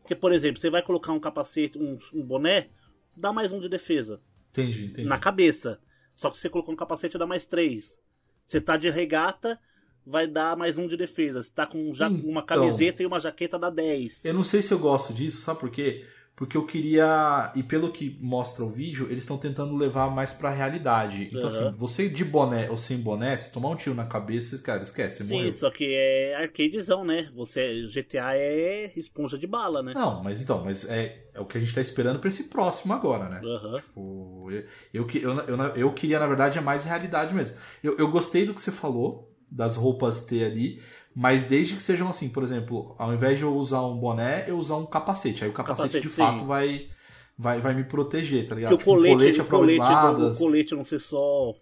Porque, por exemplo, você vai colocar um capacete, um, um boné, dá mais um de defesa. entendi, entendi. Na cabeça. Só que se você colocar um capacete, dá mais três. Você tá de regata, vai dar mais um de defesa. Você tá com ja- uma Então. camiseta e uma jaqueta, dá 10. Eu não sei se eu gosto disso, sabe por quê? Porque eu queria. E pelo que mostra o vídeo, eles estão tentando levar mais pra realidade. Então, Aham. assim, você de boné ou sem boné, se tomar um tiro na cabeça, cara, esquece, Sim, morreu. só que é arcadezão, né? Você, GTA é esponja de bala, né? Não, mas então, mas é, é o que a gente tá esperando pra esse próximo agora, né? Aham. Tipo, eu, eu, eu, eu queria, na verdade, é mais realidade mesmo. Eu, eu gostei do que você falou, das roupas ter ali, mas desde que sejam assim, por exemplo, ao invés de eu usar um boné, eu usar um capacete. Aí o capacete, Capacete, de sim. fato vai, vai, vai me proteger, tá ligado? Porque o Tipo, um colete, colete à o, colete, balas. o colete não ser só.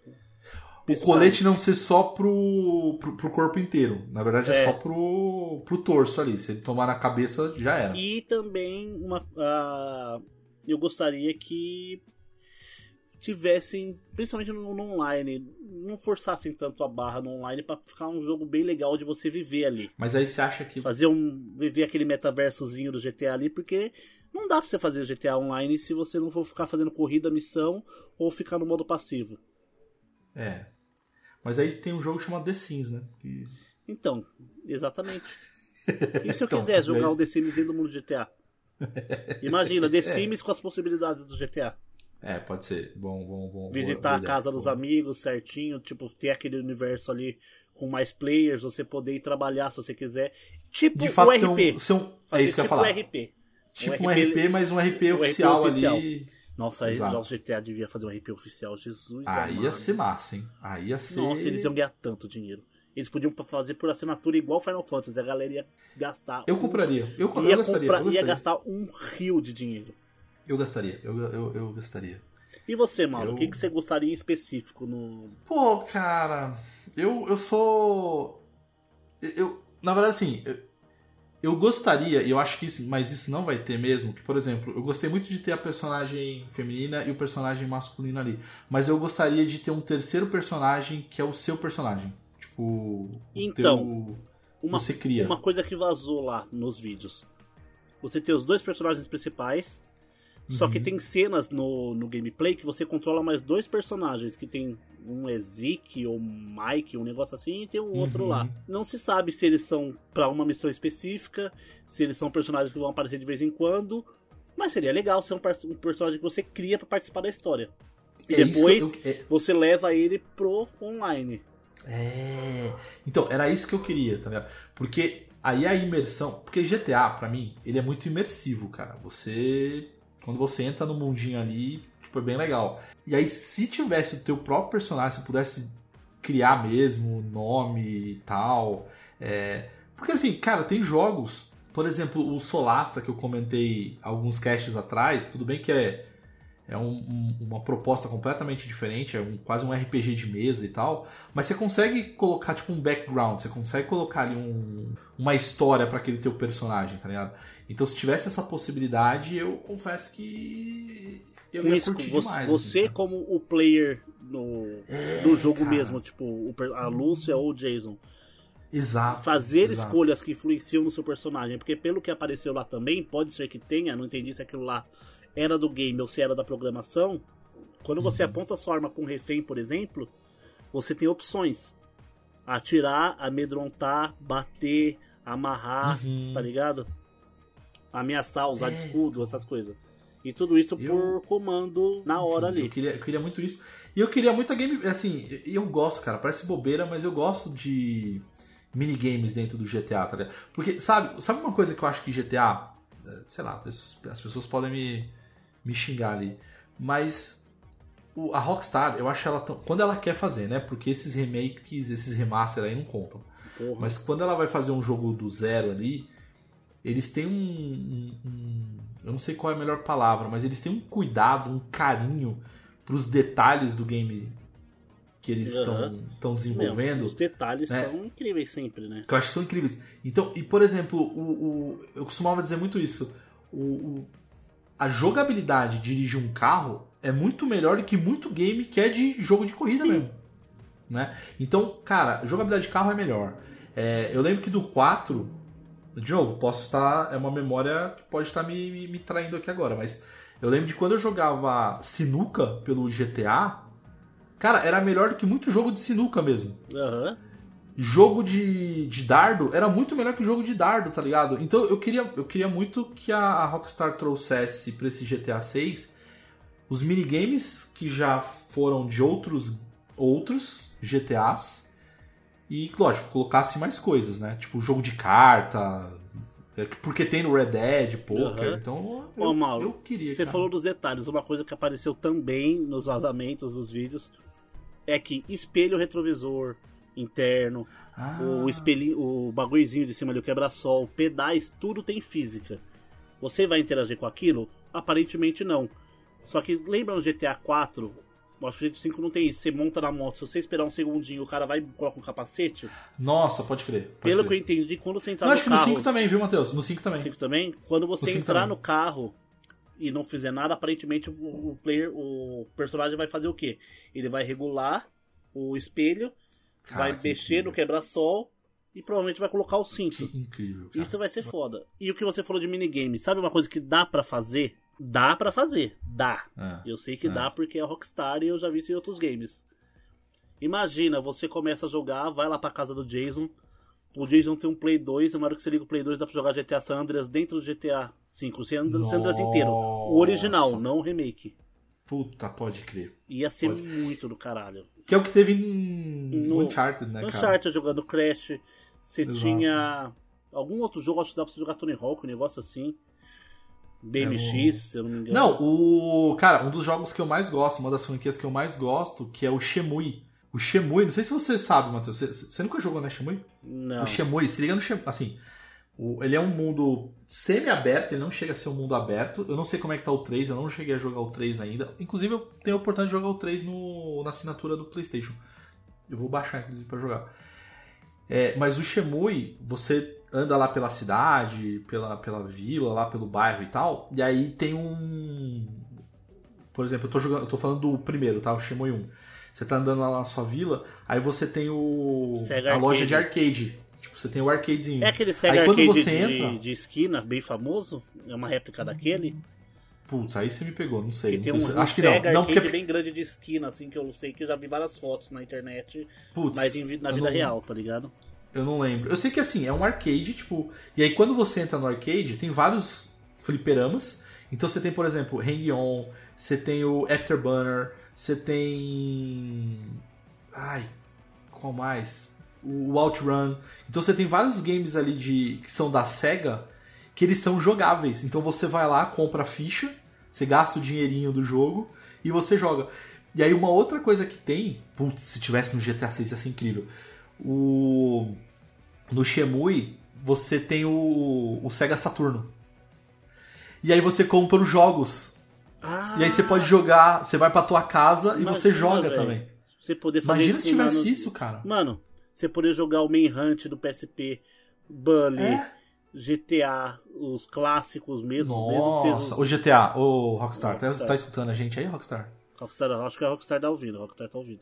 O colete não ser só pro, pro, pro corpo inteiro. Na verdade, é, É. só pro, pro torso ali. Se ele tomar na cabeça, já era. E também uma, ah, eu gostaria que tivessem, principalmente no, no online, não forçassem tanto a barra no online pra ficar um jogo bem legal de você viver ali. Mas aí você acha que. Fazer um. viver aquele metaversozinho do GTA ali, porque não dá pra você fazer GTA online se você não for ficar fazendo corrida, missão ou ficar no modo passivo. É. Mas aí tem um jogo chamado The Sims, né? Que- Então, exatamente. *laughs* E se eu Então, quiser jogar aí- o The Sims dentro do mundo do GTA? *laughs* Imagina, É. The Sims com as possibilidades do GTA. É, pode ser. Bom, bom, bom. Visitar boa a casa dos boa. amigos certinho, tipo, ter aquele universo ali com mais players, você poder ir trabalhar se você quiser. Tipo De fato, o RP. um, um- é isso que eu ia tipo falar. RP. Tipo Um um RP, mas um RP oficial, oficial. ali. Nossa, Exato. o GTA devia fazer um RP oficial, Jesus. Aí ia amado. ser massa, hein? Aí ia ser. Nossa, eles iam ganhar tanto dinheiro. Eles podiam fazer por assinatura igual Final Fantasy, a galera ia gastar. Eu um- compraria. Eu, eu ia, comprar- eu ia gastar um rio de dinheiro. Eu gostaria. Eu, eu, eu gostaria. E você, Mauro, Eu- o que, que você gostaria em específico no. Pô, cara, eu, eu sou. Eu, na verdade, assim, eu, eu gostaria, e eu acho que isso, mas isso não vai ter mesmo, que, por exemplo, eu gostei muito de ter a personagem feminina e o personagem masculino ali. Mas eu gostaria de ter um terceiro personagem que é o seu personagem. Tipo. o Então, teu- Uma, você cria. uma coisa que vazou lá nos vídeos. Você tem os dois personagens principais. Só Uhum. que tem cenas no, no gameplay que você controla mais dois personagens. Que tem um Ezekiel ou Mike, um negócio assim, e tem um outro Uhum. lá. Não se sabe se eles são pra uma missão específica, se eles são personagens que vão aparecer de vez em quando. Mas seria legal ser um, um personagem que você cria pra participar da história. E É depois eu- é- você leva ele pro online. É. Então, era isso que eu queria, tá ligado? Porque aí a imersão. Porque GTA, pra mim, ele é muito imersivo, cara. Você. Quando você entra no mundinho ali, tipo, é bem legal. E aí, se tivesse o teu próprio personagem, se pudesse criar mesmo nome e tal. É... Porque assim, cara, tem jogos. Por exemplo, o Solasta que eu comentei alguns casts atrás, tudo bem que é. É um- um- uma proposta completamente diferente, é um, quase um RPG de mesa e tal, mas você consegue colocar tipo um background, você consegue colocar ali um- uma história pra aquele teu personagem, tá ligado? Então se tivesse essa possibilidade, eu confesso que eu ia isso, curtir você, demais. você assim, como o player no, no jogo cara. mesmo, tipo a Lúcia ou o Jason, Exato. fazer exato. escolhas que influenciam no seu personagem, porque pelo que apareceu lá também, pode ser que tenha, não entendi se aquilo lá era do game ou se era da programação. Quando você Uhum. aponta sua arma pra um refém, por exemplo, você tem opções: atirar, amedrontar, bater, amarrar, Uhum. tá ligado? Ameaçar, usar de É. escudo, essas coisas. E tudo isso Eu- por comando na hora Enfim, ali. Eu queria, eu queria muito isso. E eu queria muito a game. Assim, eu gosto, cara. Parece bobeira, mas eu gosto de minigames dentro do GTA, tá ligado? Porque, sabe, sabe uma coisa que eu acho que GTA. eh, Sei lá, as pessoas podem me, me xingar ali. Mas o- a Rockstar, eu acho ela tão. Quando ela quer fazer, né? Porque esses remakes, esses remaster aí não contam. Porra. Mas quando ela vai fazer um jogo do zero ali, eles têm um, um- um- Eu não sei qual é a melhor palavra, mas eles têm um cuidado, um carinho pros detalhes do game que eles estão Meu, desenvolvendo. os detalhes né? são incríveis sempre, né? Que eu acho que são incríveis. Então, e por exemplo, o, o- eu costumava dizer muito isso. O, o- a jogabilidade de dirigir um carro é muito melhor do que muito game que é de jogo de corrida Sim. mesmo. Né? Então, cara, jogabilidade de carro é melhor. É, eu lembro que do 4, de novo, posso estar. É uma memória que pode estar me, me, me traindo aqui agora, mas eu lembro de quando eu jogava sinuca pelo GTA, cara, era melhor do que muito jogo de sinuca mesmo Aham. Jogo de, de dardo era muito melhor que jogo de dardo, tá ligado? Então eu queria, eu queria muito que a, Rockstar trouxesse pra esse GTA 6 os minigames que já foram de outros outros GTAs e, lógico, colocasse mais coisas, né? Tipo jogo de carta, é, porque tem no Red Dead, poker, Aham. então eu, Ô, Mauro, eu queria. Você cara. falou dos detalhes. Uma coisa que apareceu também nos vazamentos dos vídeos é que espelho retrovisor interno, Ah, o espelhinho, o bagulhozinho de cima ali, o quebra-sol, pedais, tudo tem física. Você vai interagir com aquilo? Aparentemente não. Só que lembra no GTA 4? Eu Acho que o GTA 5 não tem isso. Você monta na moto, se você esperar um segundinho, o cara vai e coloca um capacete. Nossa, pode crer. Pode Pelo que eu crer. entendi, quando você entrar Não, no acho que no carro. 5 também, viu, Matheus? No 5 também. 5 também, quando você No entrar também. no carro e não fizer nada, aparentemente o player, o personagem vai fazer o quê? Ele vai regular o espelho, Cara, vai mexer no quebra-sol e provavelmente vai colocar o cinto. Que incrível. Cara. Isso vai ser foda. E o que você falou de minigame, sabe uma coisa que dá pra fazer? Dá pra fazer, dá. É. Eu sei que É. dá porque é Rockstar e eu já vi isso em outros games. Imagina, você começa a jogar, vai lá pra casa do Jason. O Jason tem um Play 2, e na hora que você liga o Play 2 dá pra jogar GTA San Andreas dentro do GTA 5. San Andreas, San Andreas inteiro. O original, não o remake. Puta, pode crer. Ia ser Pode. muito do caralho. Que é o que teve em No- Uncharted, né, cara? Uncharted jogando Crash. Você Exato. tinha algum outro jogo, acho que dá pra você jogar Tony Hawk, um negócio assim. BMX, se eu não me engano. Não, o. Cara, um dos jogos que eu mais gosto, uma das franquias que eu mais gosto, que é o Shemui. O Shemui, não sei se você sabe, Matheus. Você, você nunca jogou, né, Shemui? Não. O Shemui, se liga no Shemui. Assim, o- ele é um mundo semi-aberto, ele não chega a ser um mundo aberto. Eu não sei como é que tá o 3, eu não cheguei a jogar o 3 ainda. Inclusive, eu tenho a oportunidade de jogar o 3 no, na assinatura do PlayStation. Eu vou baixar, inclusive, pra jogar. É, mas o Shemui, você anda lá pela cidade, pela, pela vila, lá pelo bairro e tal, e aí tem um. Por exemplo, eu tô, jogando, eu tô falando do primeiro, tá? O Shemui 1. Você tá andando lá na sua vila, aí você tem o. Sega a loja Arcade. de arcade. Tipo, você tem o arcadezinho. É aquele Sega aí quando você de, entra. de esquina, bem famoso. É uma réplica daquele. Putz, aí você me pegou, não sei. Que tem não um, um Acho que Sega não. Não, Arcade porque. bem grande de esquina, assim, que eu sei que eu já vi várias fotos na internet. Putz, Mas em na vida não- real, tá ligado? Eu não lembro. Eu sei que assim, é um arcade, tipo. E aí quando você entra no arcade, tem vários fliperamas. Então você tem, por exemplo, Hang On, você tem o Afterburner, você tem. Ai, qual mais? O Outrun. Então você tem vários games ali de que são da SEGA que eles são jogáveis. Então você vai lá, compra a ficha, você gasta o dinheirinho do jogo e você joga. E aí uma outra coisa que tem, putz, se tivesse no GTA 6 ia ser incrível. O no Shemui você tem o, o Sega Saturno. E aí você compra os jogos Ah, E aí você pode jogar, você vai pra tua casa e Imagina, você joga velho. também. Você poder fazer Imagina isso se tivesse no- isso, cara. Mano, você poder jogar o Manhunt do PSP, Bully, É? GTA, os clássicos mesmo. mesmo Nossa, seja... o GTA, o Rockstar, tá, Rockstar. tá escutando a gente aí, Rockstar? Rockstar, acho que a Rockstar tá ouvindo, Rockstar tá ouvindo.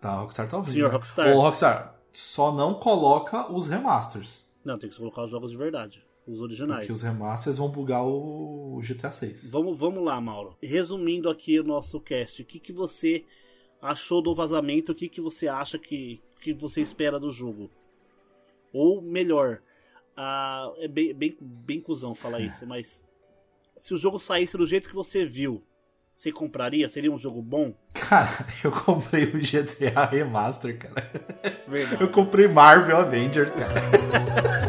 Tá, o Rockstar tá ouvindo. Senhor? Rockstar. Ô, Rockstar, só não coloca os remasters. Não, tem que colocar os jogos de verdade, os originais. Porque os remasters vão bugar o GTA 6. Vamos, vamos lá, Mauro. Resumindo aqui o nosso cast, o que, que você achou do vazamento? O que, que você acha que, que você espera do jogo? Ou melhor, ah, é bem, bem, bem cuzão falar isso, mas se o jogo saísse do jeito que você viu, você compraria? Seria um jogo bom? Cara, eu comprei o GTA Remaster, cara. Verdade. Eu comprei Marvel Avengers, cara. *laughs*